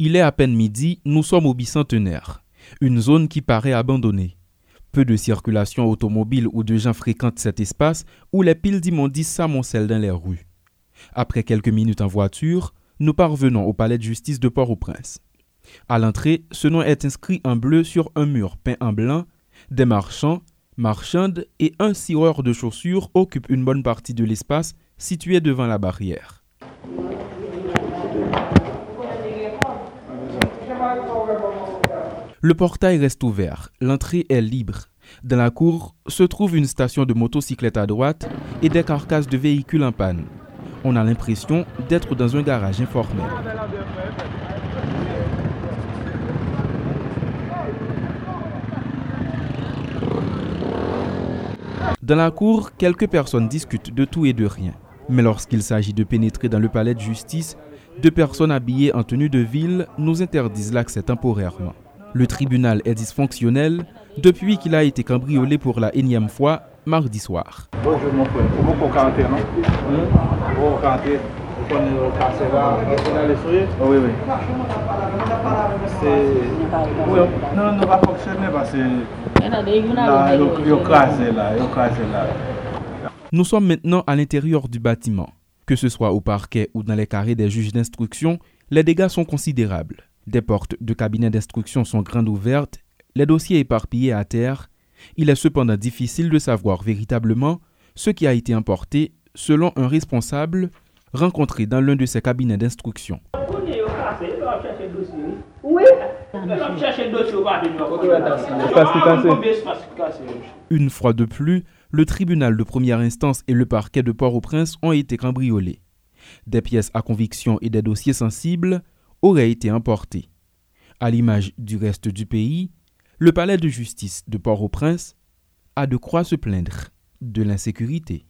Il est à peine midi, nous sommes au bicentenaire, une zone qui paraît abandonnée. Peu de circulation automobile ou de gens fréquentent cet espace où les piles d'immondices s'amoncellent dans les rues. Après quelques minutes en voiture, nous parvenons au palais de justice de Port-au-Prince. À l'entrée, ce nom est inscrit en bleu sur un mur peint en blanc. Des marchands, marchandes et un cireur de chaussures occupent une bonne partie de l'espace situé devant la barrière. Le portail reste ouvert, l'entrée est libre. Dans la cour se trouve une station de motocyclette à droite et des carcasses de véhicules en panne. On a l'impression d'être dans un garage informel. Dans la cour, quelques personnes discutent de tout et de rien. Mais lorsqu'il s'agit de pénétrer dans le palais de justice, deux personnes habillées en tenue de ville nous interdisent l'accès temporairement. Le tribunal est dysfonctionnel depuis qu'il a été cambriolé pour la énième fois mardi soir. Nous sommes maintenant à l'intérieur du bâtiment. Que ce soit au parquet ou dans les carrés des juges d'instruction, les dégâts sont considérables. Des portes de cabinet d'instruction sont grandes ouvertes, les dossiers éparpillés à terre. Il est cependant difficile de savoir véritablement ce qui a été emporté selon un responsable rencontré dans l'un de ces cabinets d'instruction. Une fois de plus, le tribunal de première instance et le parquet de Port-au-Prince ont été cambriolés. Des pièces à conviction et des dossiers sensibles auraient été emportés. À l'image du reste du pays, le palais de justice de Port-au-Prince a de quoi se plaindre de l'insécurité.